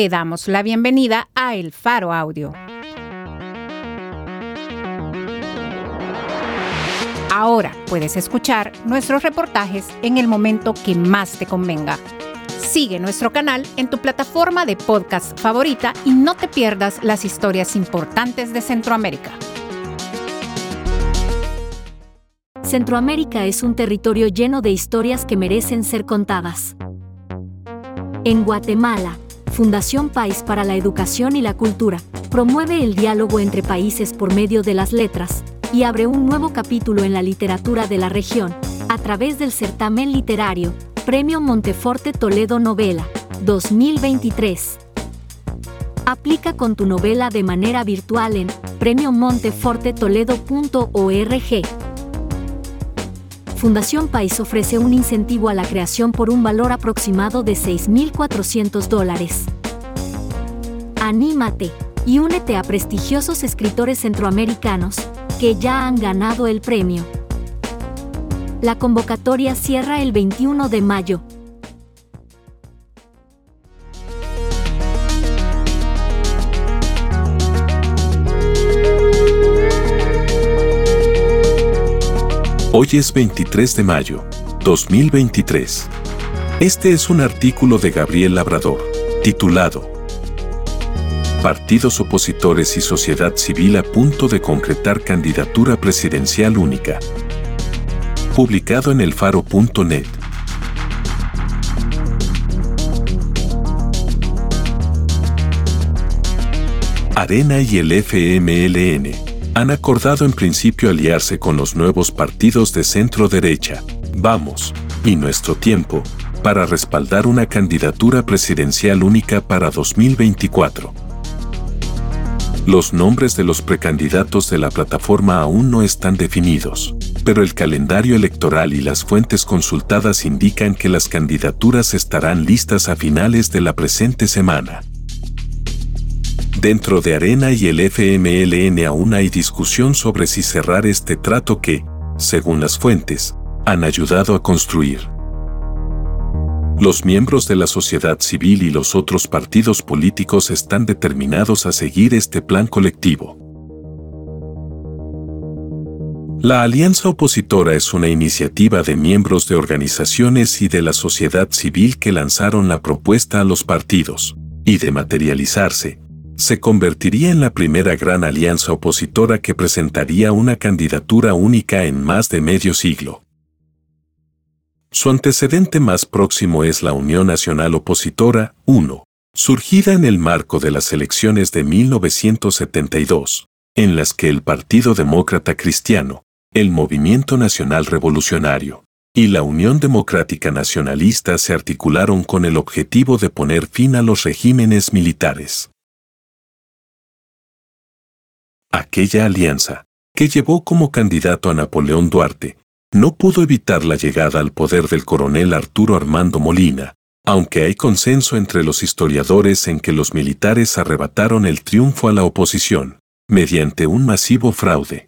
te damos la bienvenida a El Faro Audio. Ahora puedes escuchar nuestros reportajes en el momento que más te convenga. Sigue nuestro canal en tu plataforma de podcast favorita y no te pierdas las historias importantes de Centroamérica. Centroamérica es un territorio lleno de historias que merecen ser contadas. En Guatemala, Fundación País para la Educación y la Cultura promueve el diálogo entre países por medio de las letras, y abre un nuevo capítulo en la literatura de la región, a través del certamen literario Premio Monteforte Toledo Novela 2023. Aplica con tu novela de manera virtual en premiomontefortetoledo.org. Fundación País ofrece un incentivo a la creación por un valor aproximado de 6.400 dólares. Anímate y únete a prestigiosos escritores centroamericanos que ya han ganado el premio. La convocatoria cierra el 21 de mayo. Hoy es 23 de mayo, 2023. Este es un artículo de Gabriel Labrador, titulado partidos opositores y sociedad civil a punto de concretar candidatura presidencial única. Publicado en elfaro.net. Arena y el FMLN han acordado en principio aliarse con los nuevos partidos de centro derecha, Vamos, y Nuestro Tiempo, para respaldar una candidatura presidencial única para 2024. Los nombres de los precandidatos de la plataforma aún no están definidos, pero el calendario electoral y las fuentes consultadas indican que las candidaturas estarán listas a finales de la presente semana. Dentro de Arena y el FMLN aún hay discusión sobre si cerrar este trato que, según las fuentes, han ayudado a construir. Los miembros de la sociedad civil y los otros partidos políticos están determinados a seguir este plan colectivo. La Alianza Opositora es una iniciativa de miembros de organizaciones y de la sociedad civil que lanzaron la propuesta a los partidos, y de materializarse, se convertiría en la primera gran alianza opositora que presentaría una candidatura única en más de medio siglo. Su antecedente más próximo es la Unión Nacional Opositora, 1, surgida en el marco de las elecciones de 1972, en las que el Partido Demócrata Cristiano, el Movimiento Nacional Revolucionario y la Unión Democrática Nacionalista se articularon con el objetivo de poner fin a los regímenes militares. Aquella alianza, que llevó como candidato a Napoleón Duarte, no pudo evitar la llegada al poder del coronel Arturo Armando Molina, aunque hay consenso entre los historiadores en que los militares arrebataron el triunfo a la oposición, mediante un masivo fraude.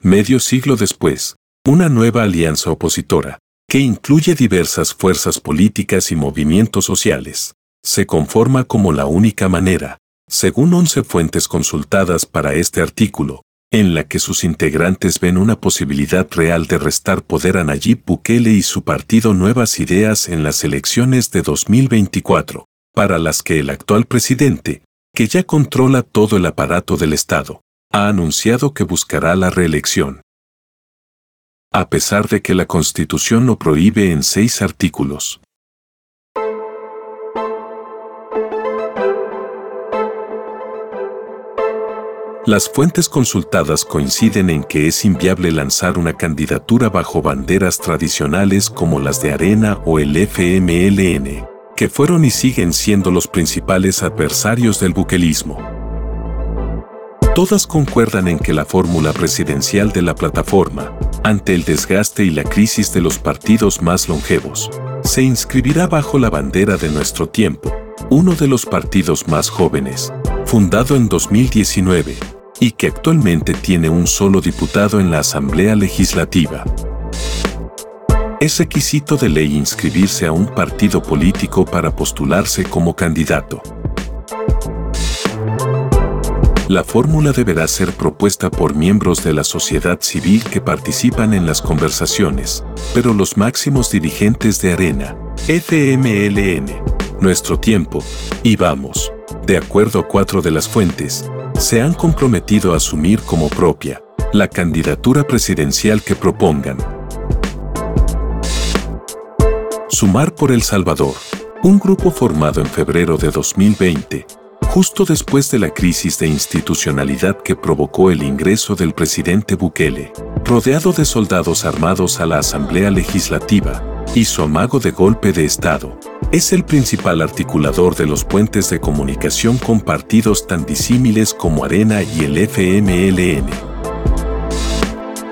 Medio siglo después, una nueva alianza opositora, que incluye diversas fuerzas políticas y movimientos sociales, se conforma como la única manera, según once fuentes consultadas para este artículo, en la que sus integrantes ven una posibilidad real de restar poder a Nayib Bukele y su partido Nuevas Ideas en las elecciones de 2024, para las que el actual presidente, que ya controla todo el aparato del Estado, ha anunciado que buscará la reelección. A pesar de que la Constitución lo prohíbe en seis artículos, Las fuentes consultadas coinciden en que es inviable lanzar una candidatura bajo banderas tradicionales como las de Arena o el FMLN, que fueron y siguen siendo los principales adversarios del buquelismo. Todas concuerdan en que la fórmula presidencial de la plataforma, ante el desgaste y la crisis de los partidos más longevos, se inscribirá bajo la bandera de nuestro tiempo, uno de los partidos más jóvenes, fundado en 2019, y que actualmente tiene un solo diputado en la Asamblea Legislativa. Es requisito de ley inscribirse a un partido político para postularse como candidato. La fórmula deberá ser propuesta por miembros de la sociedad civil que participan en las conversaciones, pero los máximos dirigentes de Arena, FMLN, Nuestro Tiempo, y Vamos, de acuerdo a cuatro de las fuentes, se han comprometido a asumir como propia la candidatura presidencial que propongan. Sumar por El Salvador, un grupo formado en febrero de 2020, justo después de la crisis de institucionalidad que provocó el ingreso del presidente Bukele, rodeado de soldados armados a la Asamblea Legislativa, su amago de golpe de Estado, es el principal articulador de los puentes de comunicación con partidos tan disímiles como Arena y el FMLN.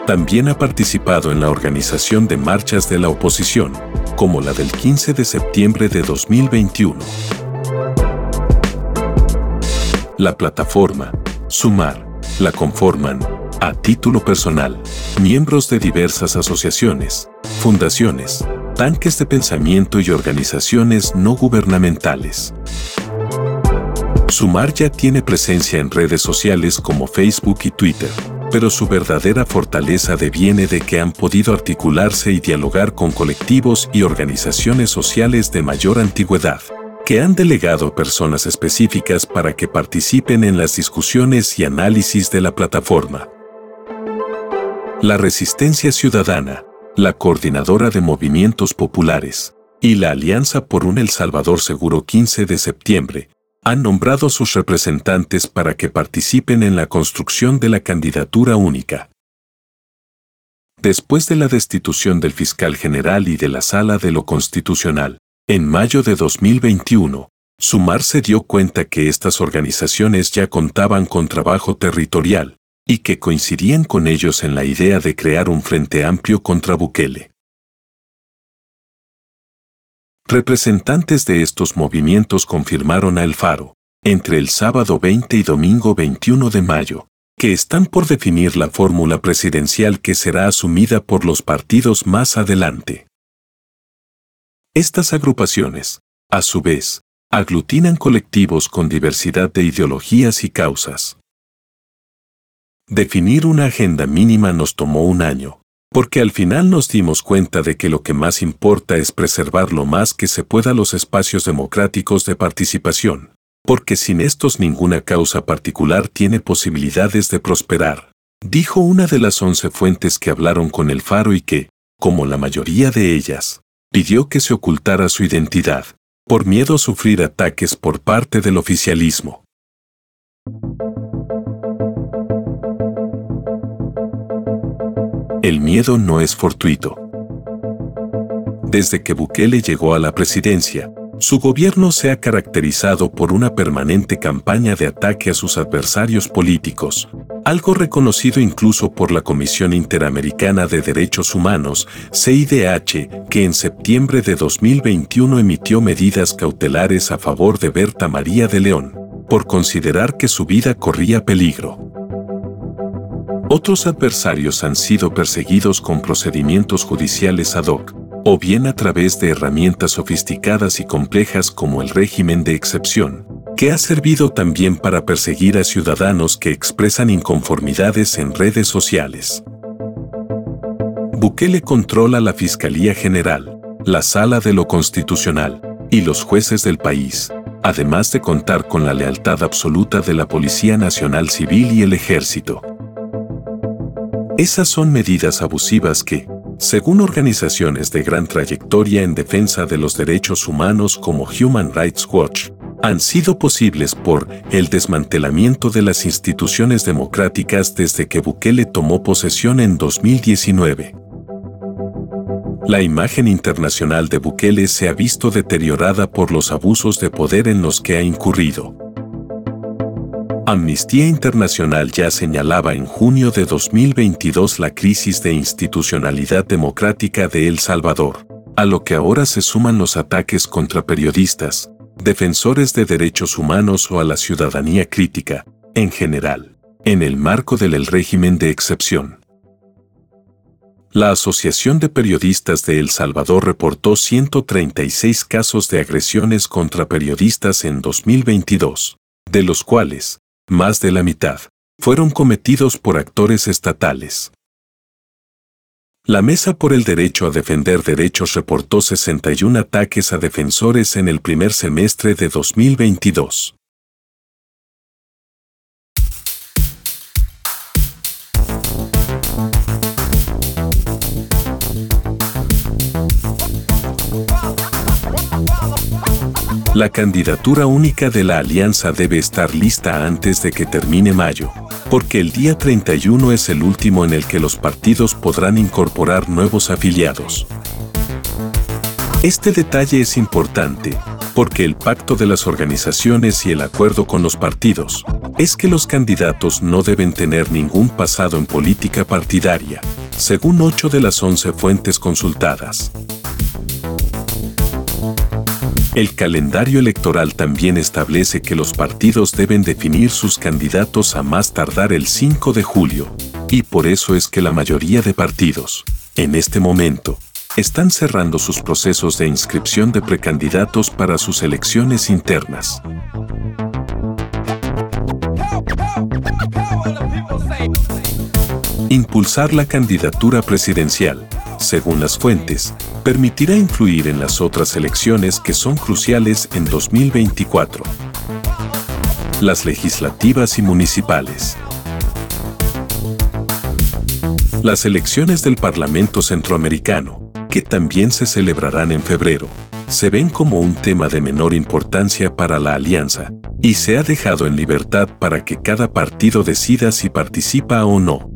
También ha participado en la organización de marchas de la oposición, como la del 15 de septiembre de 2021. La plataforma, Sumar, la conforman, a título personal, miembros de diversas asociaciones, fundaciones, tanques de pensamiento y organizaciones no gubernamentales. Sumar ya tiene presencia en redes sociales como Facebook y Twitter, pero su verdadera fortaleza deviene de que han podido articularse y dialogar con colectivos y organizaciones sociales de mayor antigüedad que han delegado personas específicas para que participen en las discusiones y análisis de la plataforma. La Resistencia Ciudadana, la Coordinadora de Movimientos Populares y la Alianza por un El Salvador Seguro 15 de septiembre han nombrado a sus representantes para que participen en la construcción de la candidatura única. Después de la destitución del fiscal general y de la Sala de lo Constitucional, en mayo de 2021, Sumar se dio cuenta que estas organizaciones ya contaban con trabajo territorial y que coincidían con ellos en la idea de crear un frente amplio contra Bukele. Representantes de estos movimientos confirmaron a El Faro, entre el sábado 20 y domingo 21 de mayo, que están por definir la fórmula presidencial que será asumida por los partidos más adelante. Estas agrupaciones, a su vez, aglutinan colectivos con diversidad de ideologías y causas. Definir una agenda mínima nos tomó un año, porque al final nos dimos cuenta de que lo que más importa es preservar lo más que se pueda los espacios democráticos de participación, porque sin estos ninguna causa particular tiene posibilidades de prosperar, dijo una de las once fuentes que hablaron con el faro y que, como la mayoría de ellas, pidió que se ocultara su identidad, por miedo a sufrir ataques por parte del oficialismo. El miedo no es fortuito. Desde que Bukele llegó a la presidencia, su gobierno se ha caracterizado por una permanente campaña de ataque a sus adversarios políticos, algo reconocido incluso por la Comisión Interamericana de Derechos Humanos, CIDH, que en septiembre de 2021 emitió medidas cautelares a favor de Berta María de León, por considerar que su vida corría peligro. Otros adversarios han sido perseguidos con procedimientos judiciales ad hoc, o bien a través de herramientas sofisticadas y complejas como el régimen de excepción, que ha servido también para perseguir a ciudadanos que expresan inconformidades en redes sociales. Bukele controla la Fiscalía General, la Sala de lo Constitucional y los jueces del país, además de contar con la lealtad absoluta de la Policía Nacional Civil y el Ejército. Esas son medidas abusivas que, según organizaciones de gran trayectoria en defensa de los derechos humanos como Human Rights Watch, han sido posibles por el desmantelamiento de las instituciones democráticas desde que Bukele tomó posesión en 2019. La imagen internacional de Bukele se ha visto deteriorada por los abusos de poder en los que ha incurrido. Amnistía Internacional ya señalaba en junio de 2022 la crisis de institucionalidad democrática de El Salvador, a lo que ahora se suman los ataques contra periodistas, defensores de derechos humanos o a la ciudadanía crítica, en general, en el marco del régimen de excepción. La Asociación de Periodistas de El Salvador reportó 136 casos de agresiones contra periodistas en 2022, de los cuales, más de la mitad, fueron cometidos por actores estatales. La Mesa por el Derecho a Defender Derechos reportó 61 ataques a defensores en el primer semestre de 2022. La candidatura única de la alianza debe estar lista antes de que termine mayo, porque el día 31 es el último en el que los partidos podrán incorporar nuevos afiliados. Este detalle es importante, porque el pacto de las organizaciones y el acuerdo con los partidos es que los candidatos no deben tener ningún pasado en política partidaria, según ocho de las once fuentes consultadas. El calendario electoral también establece que los partidos deben definir sus candidatos a más tardar el 5 de julio, y por eso es que la mayoría de partidos, en este momento, están cerrando sus procesos de inscripción de precandidatos para sus elecciones internas. Impulsar la candidatura presidencial según las fuentes, permitirá influir en las otras elecciones que son cruciales en 2024. Las legislativas y municipales. Las elecciones del Parlamento Centroamericano, que también se celebrarán en febrero, se ven como un tema de menor importancia para la alianza, y se ha dejado en libertad para que cada partido decida si participa o no.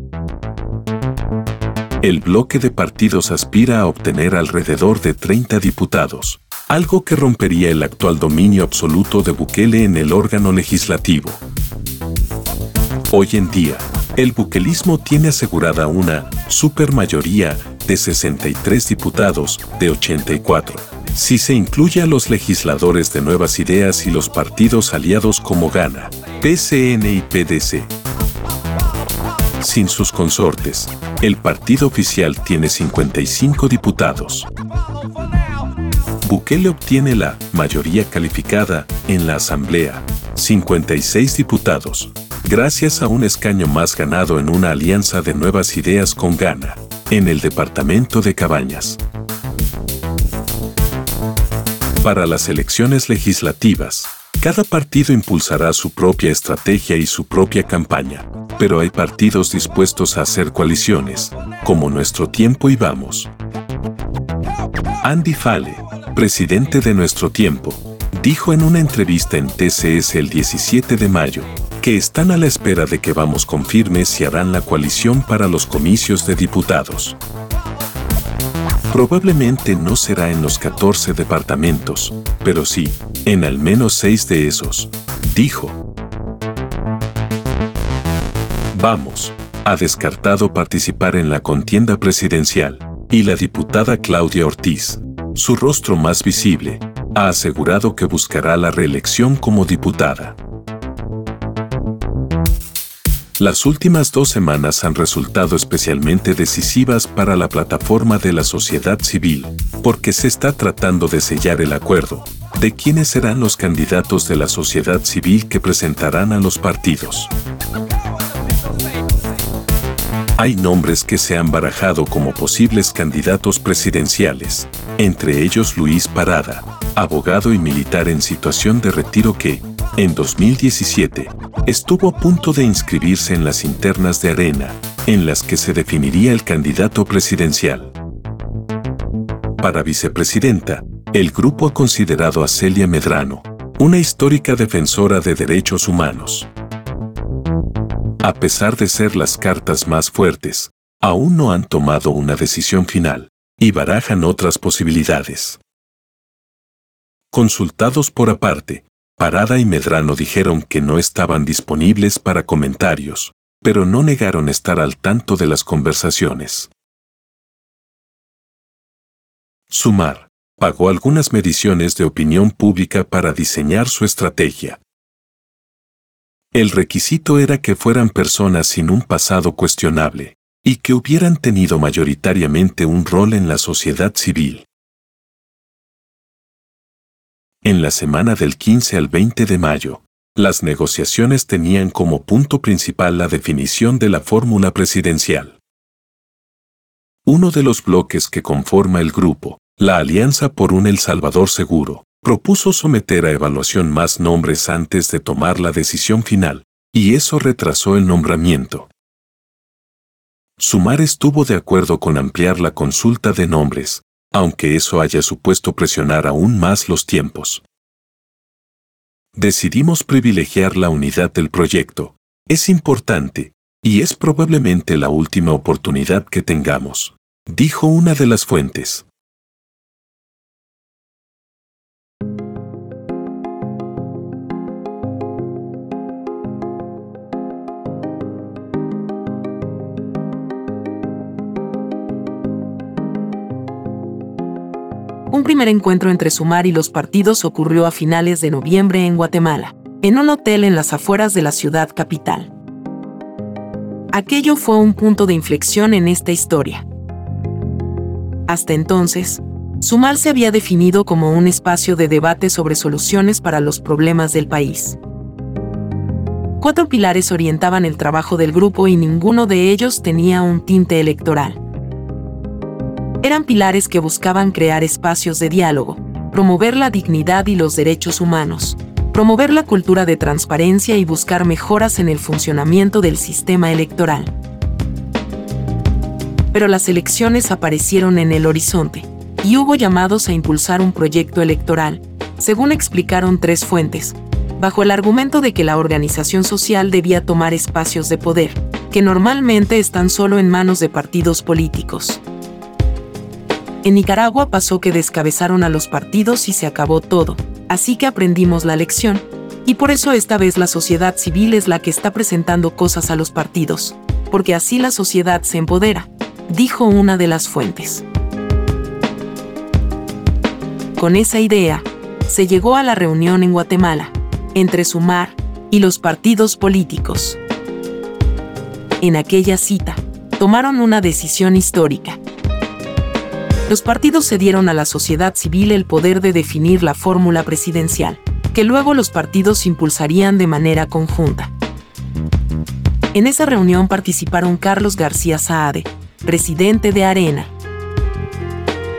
El bloque de partidos aspira a obtener alrededor de 30 diputados, algo que rompería el actual dominio absoluto de Bukele en el órgano legislativo. Hoy en día, el buquelismo tiene asegurada una supermayoría de 63 diputados de 84, si se incluye a los legisladores de Nuevas Ideas y los partidos aliados como Gana, PCN y PDC. Sin sus consortes, el partido oficial tiene 55 diputados. Bukele obtiene la mayoría calificada en la Asamblea, 56 diputados, gracias a un escaño más ganado en una alianza de nuevas ideas con Ghana, en el departamento de Cabañas. Para las elecciones legislativas, cada partido impulsará su propia estrategia y su propia campaña, pero hay partidos dispuestos a hacer coaliciones, como Nuestro Tiempo y Vamos. Andy Fale, presidente de Nuestro Tiempo, dijo en una entrevista en TCS el 17 de mayo, que están a la espera de que Vamos confirme si harán la coalición para los comicios de diputados. Probablemente no será en los 14 departamentos, pero sí, en al menos 6 de esos, dijo. Vamos, ha descartado participar en la contienda presidencial, y la diputada Claudia Ortiz, su rostro más visible, ha asegurado que buscará la reelección como diputada. Las últimas dos semanas han resultado especialmente decisivas para la plataforma de la sociedad civil, porque se está tratando de sellar el acuerdo de quiénes serán los candidatos de la sociedad civil que presentarán a los partidos. Hay nombres que se han barajado como posibles candidatos presidenciales, entre ellos Luis Parada, abogado y militar en situación de retiro que, en 2017, estuvo a punto de inscribirse en las internas de Arena, en las que se definiría el candidato presidencial. Para vicepresidenta, el grupo ha considerado a Celia Medrano, una histórica defensora de derechos humanos. A pesar de ser las cartas más fuertes, aún no han tomado una decisión final, y barajan otras posibilidades. Consultados por aparte, Parada y Medrano dijeron que no estaban disponibles para comentarios, pero no negaron estar al tanto de las conversaciones. Sumar pagó algunas mediciones de opinión pública para diseñar su estrategia. El requisito era que fueran personas sin un pasado cuestionable, y que hubieran tenido mayoritariamente un rol en la sociedad civil. En la semana del 15 al 20 de mayo, las negociaciones tenían como punto principal la definición de la fórmula presidencial. Uno de los bloques que conforma el grupo, la Alianza por un El Salvador Seguro, propuso someter a evaluación más nombres antes de tomar la decisión final, y eso retrasó el nombramiento. Sumar estuvo de acuerdo con ampliar la consulta de nombres, aunque eso haya supuesto presionar aún más los tiempos. Decidimos privilegiar la unidad del proyecto. Es importante, y es probablemente la última oportunidad que tengamos, dijo una de las fuentes. Primer encuentro entre Sumar y los partidos ocurrió a finales de noviembre en Guatemala, en un hotel en las afueras de la ciudad capital. Aquello fue un punto de inflexión en esta historia. Hasta entonces, Sumar se había definido como un espacio de debate sobre soluciones para los problemas del país. Cuatro pilares orientaban el trabajo del grupo y ninguno de ellos tenía un tinte electoral eran pilares que buscaban crear espacios de diálogo, promover la dignidad y los derechos humanos, promover la cultura de transparencia y buscar mejoras en el funcionamiento del sistema electoral. Pero las elecciones aparecieron en el horizonte, y hubo llamados a impulsar un proyecto electoral, según explicaron tres fuentes, bajo el argumento de que la organización social debía tomar espacios de poder, que normalmente están solo en manos de partidos políticos. En Nicaragua pasó que descabezaron a los partidos y se acabó todo, así que aprendimos la lección, y por eso esta vez la sociedad civil es la que está presentando cosas a los partidos, porque así la sociedad se empodera, dijo una de las fuentes. Con esa idea, se llegó a la reunión en Guatemala, entre Sumar y los partidos políticos. En aquella cita, tomaron una decisión histórica los partidos cedieron a la sociedad civil el poder de definir la fórmula presidencial, que luego los partidos impulsarían de manera conjunta. En esa reunión participaron Carlos García Saade, presidente de Arena,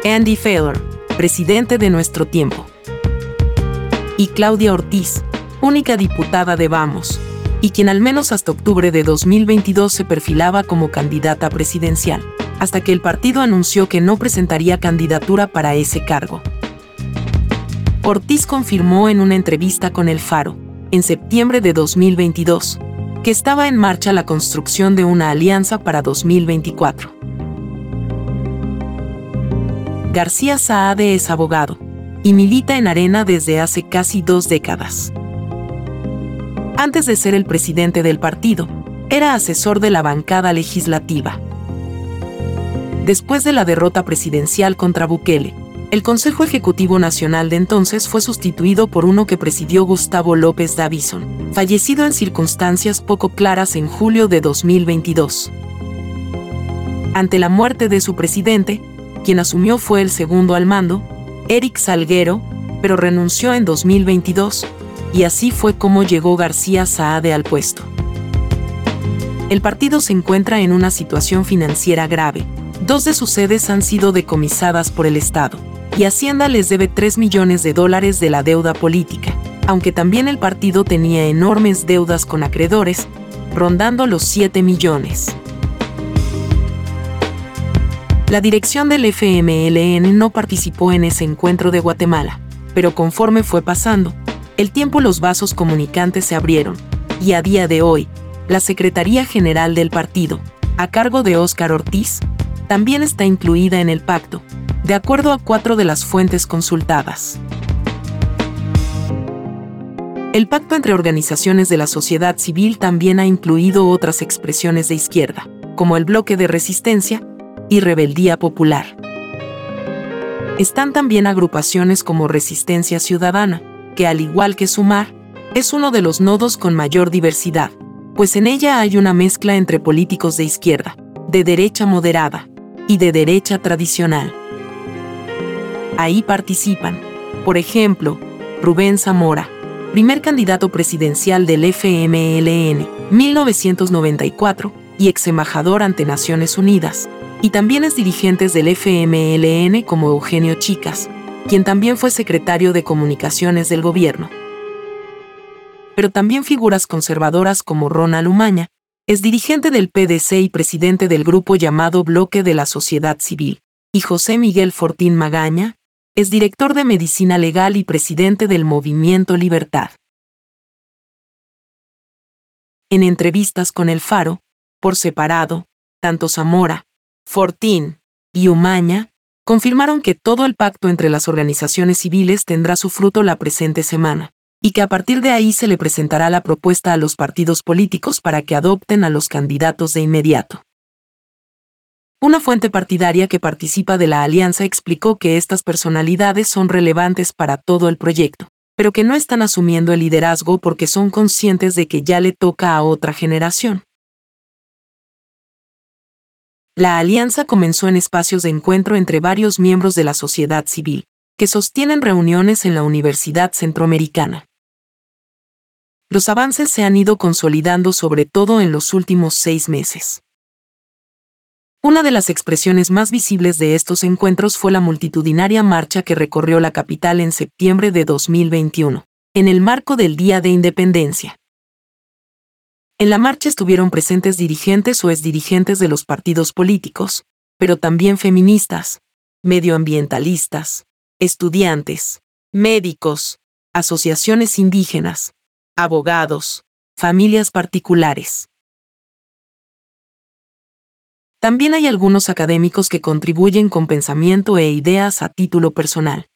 Andy Feller, presidente de Nuestro Tiempo, y Claudia Ortiz, única diputada de Vamos, y quien al menos hasta octubre de 2022 se perfilaba como candidata presidencial hasta que el partido anunció que no presentaría candidatura para ese cargo. Ortiz confirmó en una entrevista con El Faro, en septiembre de 2022, que estaba en marcha la construcción de una alianza para 2024. García Saade es abogado y milita en Arena desde hace casi dos décadas. Antes de ser el presidente del partido, era asesor de la bancada legislativa Después de la derrota presidencial contra Bukele, el Consejo Ejecutivo Nacional de entonces fue sustituido por uno que presidió Gustavo López Davison, fallecido en circunstancias poco claras en julio de 2022. Ante la muerte de su presidente, quien asumió fue el segundo al mando, Eric Salguero, pero renunció en 2022, y así fue como llegó García Saade al puesto. El partido se encuentra en una situación financiera grave, Dos de sus sedes han sido decomisadas por el Estado, y Hacienda les debe 3 millones de dólares de la deuda política, aunque también el partido tenía enormes deudas con acreedores, rondando los 7 millones. La dirección del FMLN no participó en ese encuentro de Guatemala, pero conforme fue pasando, el tiempo los vasos comunicantes se abrieron, y a día de hoy, la Secretaría General del partido, a cargo de Óscar Ortiz, también está incluida en el pacto, de acuerdo a cuatro de las fuentes consultadas. El pacto entre organizaciones de la sociedad civil también ha incluido otras expresiones de izquierda, como el bloque de resistencia y rebeldía popular. Están también agrupaciones como Resistencia Ciudadana, que al igual que Sumar, es uno de los nodos con mayor diversidad, pues en ella hay una mezcla entre políticos de izquierda, de derecha moderada y de derecha tradicional. Ahí participan, por ejemplo, Rubén Zamora, primer candidato presidencial del FMLN, 1994, y ex embajador ante Naciones Unidas, y también es dirigentes del FMLN como Eugenio Chicas, quien también fue secretario de Comunicaciones del gobierno. Pero también figuras conservadoras como Ronald Umaña, es dirigente del PDC y presidente del grupo llamado Bloque de la Sociedad Civil, y José Miguel Fortín Magaña, es director de Medicina Legal y presidente del Movimiento Libertad. En entrevistas con El Faro, por separado, tanto Zamora, Fortín y Umaña confirmaron que todo el pacto entre las organizaciones civiles tendrá su fruto la presente semana, y que a partir de ahí se le presentará la propuesta a los partidos políticos para que adopten a los candidatos de inmediato. Una fuente partidaria que participa de la alianza explicó que estas personalidades son relevantes para todo el proyecto, pero que no están asumiendo el liderazgo porque son conscientes de que ya le toca a otra generación. La alianza comenzó en espacios de encuentro entre varios miembros de la sociedad civil, que sostienen reuniones en la Universidad Centroamericana. Los avances se han ido consolidando sobre todo en los últimos seis meses. Una de las expresiones más visibles de estos encuentros fue la multitudinaria marcha que recorrió la capital en septiembre de 2021, en el marco del Día de Independencia. En la marcha estuvieron presentes dirigentes o exdirigentes de los partidos políticos, pero también feministas, medioambientalistas, estudiantes, médicos, asociaciones indígenas, abogados, familias particulares. También hay algunos académicos que contribuyen con pensamiento e ideas a título personal.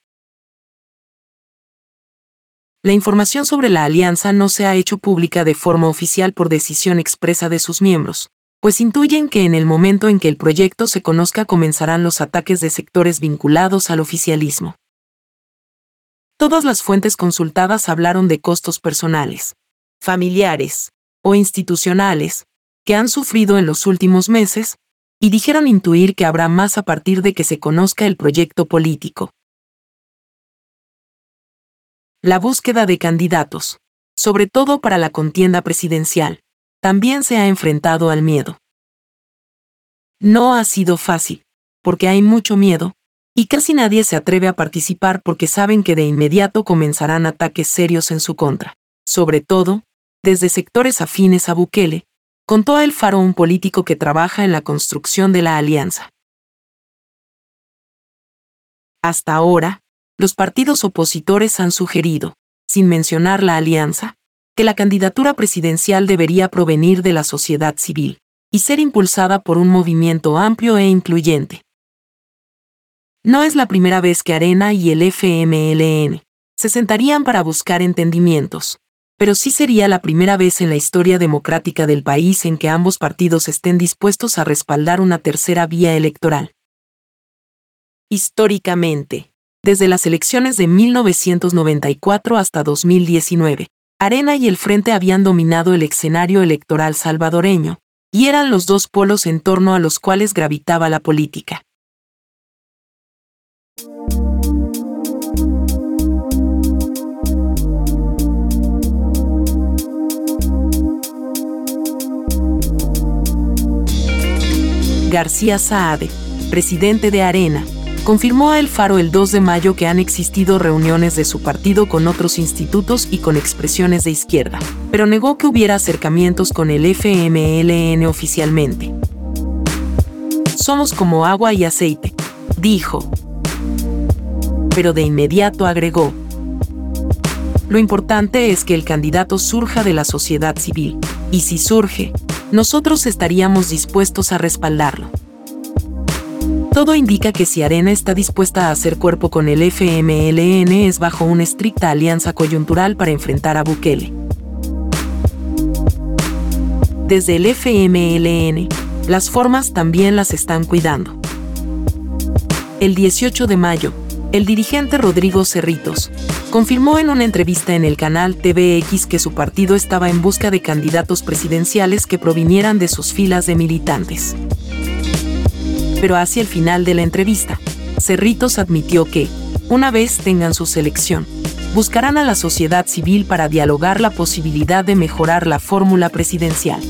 La información sobre la alianza no se ha hecho pública de forma oficial por decisión expresa de sus miembros, pues intuyen que en el momento en que el proyecto se conozca comenzarán los ataques de sectores vinculados al oficialismo. Todas las fuentes consultadas hablaron de costos personales, familiares o institucionales que han sufrido en los últimos meses, y dijeron intuir que habrá más a partir de que se conozca el proyecto político la búsqueda de candidatos, sobre todo para la contienda presidencial, también se ha enfrentado al miedo. No ha sido fácil, porque hay mucho miedo, y casi nadie se atreve a participar porque saben que de inmediato comenzarán ataques serios en su contra, sobre todo, desde sectores afines a Bukele, contó el Faro un político que trabaja en la construcción de la alianza. Hasta ahora, los partidos opositores han sugerido, sin mencionar la alianza, que la candidatura presidencial debería provenir de la sociedad civil y ser impulsada por un movimiento amplio e incluyente. No es la primera vez que Arena y el FMLN se sentarían para buscar entendimientos, pero sí sería la primera vez en la historia democrática del país en que ambos partidos estén dispuestos a respaldar una tercera vía electoral. Históricamente, desde las elecciones de 1994 hasta 2019. Arena y el Frente habían dominado el escenario electoral salvadoreño, y eran los dos polos en torno a los cuales gravitaba la política. García Saade, presidente de Arena, confirmó a El Faro el 2 de mayo que han existido reuniones de su partido con otros institutos y con expresiones de izquierda, pero negó que hubiera acercamientos con el FMLN oficialmente. Somos como agua y aceite, dijo. Pero de inmediato agregó, lo importante es que el candidato surja de la sociedad civil, y si surge, nosotros estaríamos dispuestos a respaldarlo. Todo indica que si Arena está dispuesta a hacer cuerpo con el FMLN es bajo una estricta alianza coyuntural para enfrentar a Bukele. Desde el FMLN, las formas también las están cuidando. El 18 de mayo, el dirigente Rodrigo Cerritos confirmó en una entrevista en el canal TVX que su partido estaba en busca de candidatos presidenciales que provinieran de sus filas de militantes. pero hacia el final de la entrevista, Cerritos admitió que, una vez tengan su selección, buscarán a la sociedad civil para dialogar la posibilidad de mejorar la fórmula presidencial.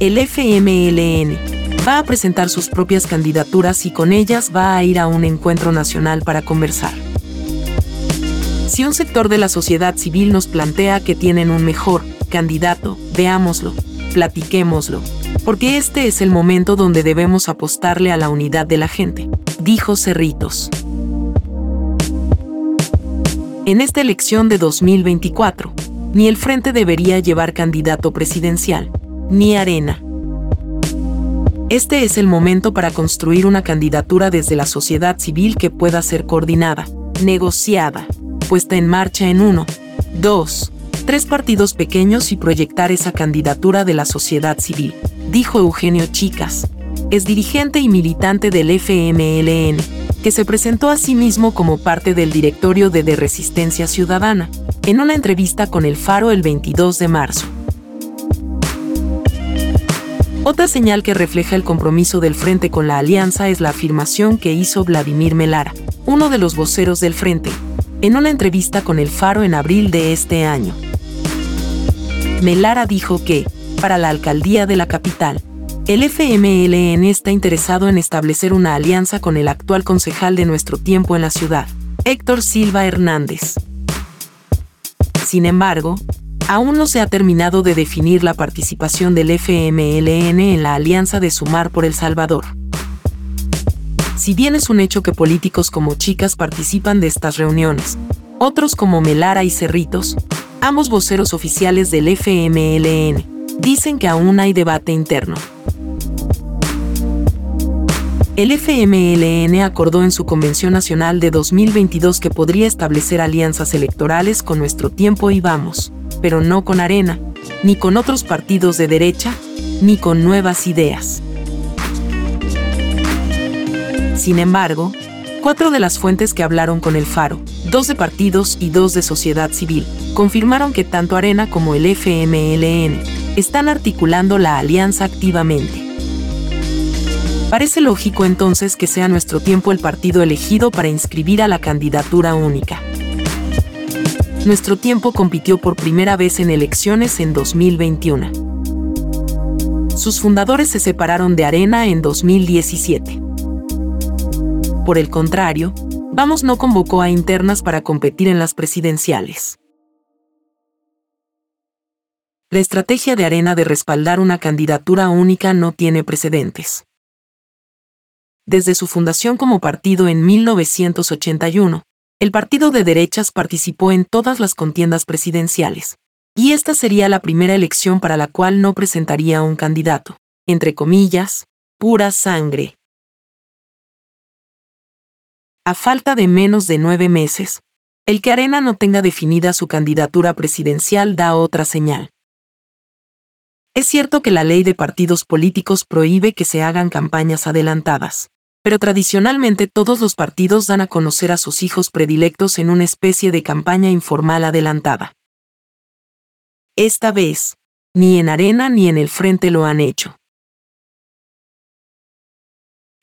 El FMLN va a presentar sus propias candidaturas y con ellas va a ir a un encuentro nacional para conversar. Si un sector de la sociedad civil nos plantea que tienen un mejor candidato, veámoslo, platiquémoslo, porque este es el momento donde debemos apostarle a la unidad de la gente, dijo Cerritos. En esta elección de 2024, ni el Frente debería llevar candidato presidencial, ni Arena. Este es el momento para construir una candidatura desde la sociedad civil que pueda ser coordinada, negociada, puesta en marcha en uno, dos, tres partidos pequeños y proyectar esa candidatura de la sociedad civil, dijo Eugenio Chicas. Es dirigente y militante del FMLN, que se presentó a sí mismo como parte del directorio de De Resistencia Ciudadana, en una entrevista con El Faro el 22 de marzo. Otra señal que refleja el compromiso del Frente con la alianza es la afirmación que hizo Vladimir Melara, uno de los voceros del Frente, en una entrevista con El Faro en abril de este año. Melara dijo que, para la alcaldía de la capital, el FMLN está interesado en establecer una alianza con el actual concejal de nuestro tiempo en la ciudad, Héctor Silva Hernández. Sin embargo, aún no se ha terminado de definir la participación del FMLN en la alianza de Sumar por El Salvador. Si bien es un hecho que políticos como Chicas participan de estas reuniones, otros como Melara y Cerritos, ambos voceros oficiales del FMLN, dicen que aún hay debate interno. El FMLN acordó en su Convención Nacional de 2022 que podría establecer alianzas electorales con nuestro tiempo y vamos, pero no con Arena, ni con otros partidos de derecha, ni con nuevas ideas. Sin embargo, cuatro de las fuentes que hablaron con el Faro, dos de partidos y dos de sociedad civil, confirmaron que tanto Arena como el FMLN están articulando la alianza activamente. Parece lógico entonces que sea nuestro tiempo el partido elegido para inscribir a la candidatura única. Nuestro tiempo compitió por primera vez en elecciones en 2021. Sus fundadores se separaron de Arena en 2017. Por el contrario, Vamos no convocó a internas para competir en las presidenciales. La estrategia de Arena de respaldar una candidatura única no tiene precedentes desde su fundación como partido en 1981, el partido de derechas participó en todas las contiendas presidenciales, y esta sería la primera elección para la cual no presentaría un candidato, entre comillas, pura sangre. A falta de menos de nueve meses, el que Arena no tenga definida su candidatura presidencial da otra señal. Es cierto que la ley de partidos políticos prohíbe que se hagan campañas adelantadas pero tradicionalmente todos los partidos dan a conocer a sus hijos predilectos en una especie de campaña informal adelantada. Esta vez, ni en Arena ni en el Frente lo han hecho.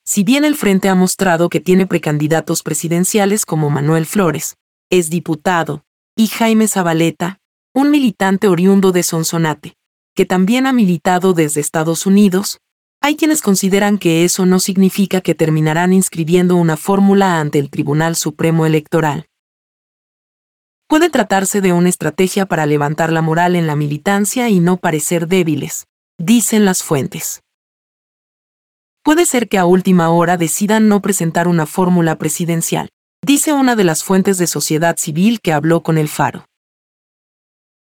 Si bien el Frente ha mostrado que tiene precandidatos presidenciales como Manuel Flores, es diputado, y Jaime Zabaleta, un militante oriundo de Sonsonate, que también ha militado desde Estados Unidos, hay quienes consideran que eso no significa que terminarán inscribiendo una fórmula ante el Tribunal Supremo Electoral. Puede tratarse de una estrategia para levantar la moral en la militancia y no parecer débiles, dicen las fuentes. Puede ser que a última hora decidan no presentar una fórmula presidencial, dice una de las fuentes de sociedad civil que habló con el Faro.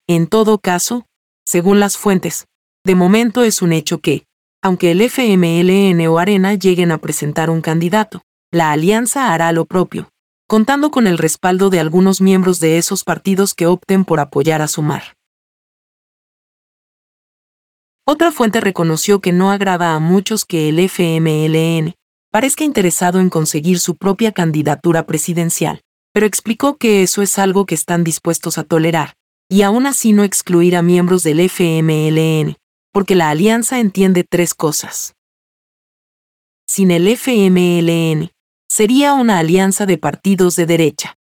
En todo caso, según las fuentes, de momento es un hecho que, aunque el FMLN o Arena lleguen a presentar un candidato, la alianza hará lo propio, contando con el respaldo de algunos miembros de esos partidos que opten por apoyar a Sumar. Otra fuente reconoció que no agrada a muchos que el FMLN parezca interesado en conseguir su propia candidatura presidencial, pero explicó que eso es algo que están dispuestos a tolerar, y aún así no excluir a miembros del FMLN, porque la alianza entiende tres cosas. sin el FMLN, sería una alianza de partidos de derecha.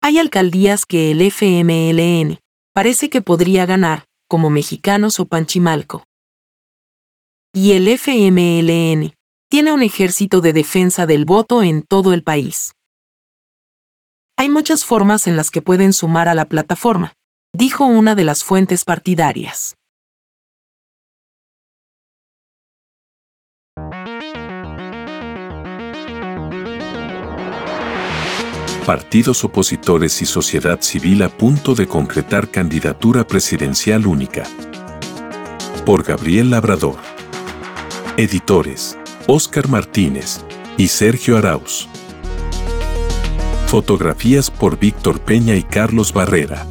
Hay alcaldías que el FMLN parece que podría ganar, como Mexicanos o Panchimalco. Y el FMLN tiene un ejército de defensa del voto en todo el país. Hay muchas formas en las que pueden sumar a la plataforma, dijo una de las fuentes partidarias. Partidos opositores y sociedad civil a punto de concretar candidatura presidencial única. Por Gabriel Labrador. Editores, Óscar Martínez y Sergio Arauz. Fotografías por Víctor Peña y Carlos Barrera.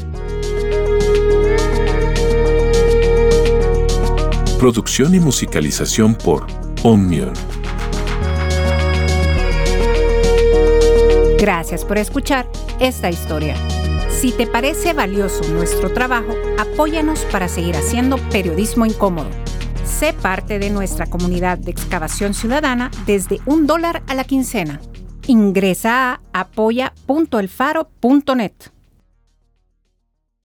Producción y musicalización por Omnion. Gracias por escuchar esta historia. Si te parece valioso nuestro trabajo, apóyanos para seguir haciendo periodismo incómodo. Sé parte de nuestra comunidad de excavación ciudadana desde un dólar a la quincena. Ingresa a apoya.elfaro.net.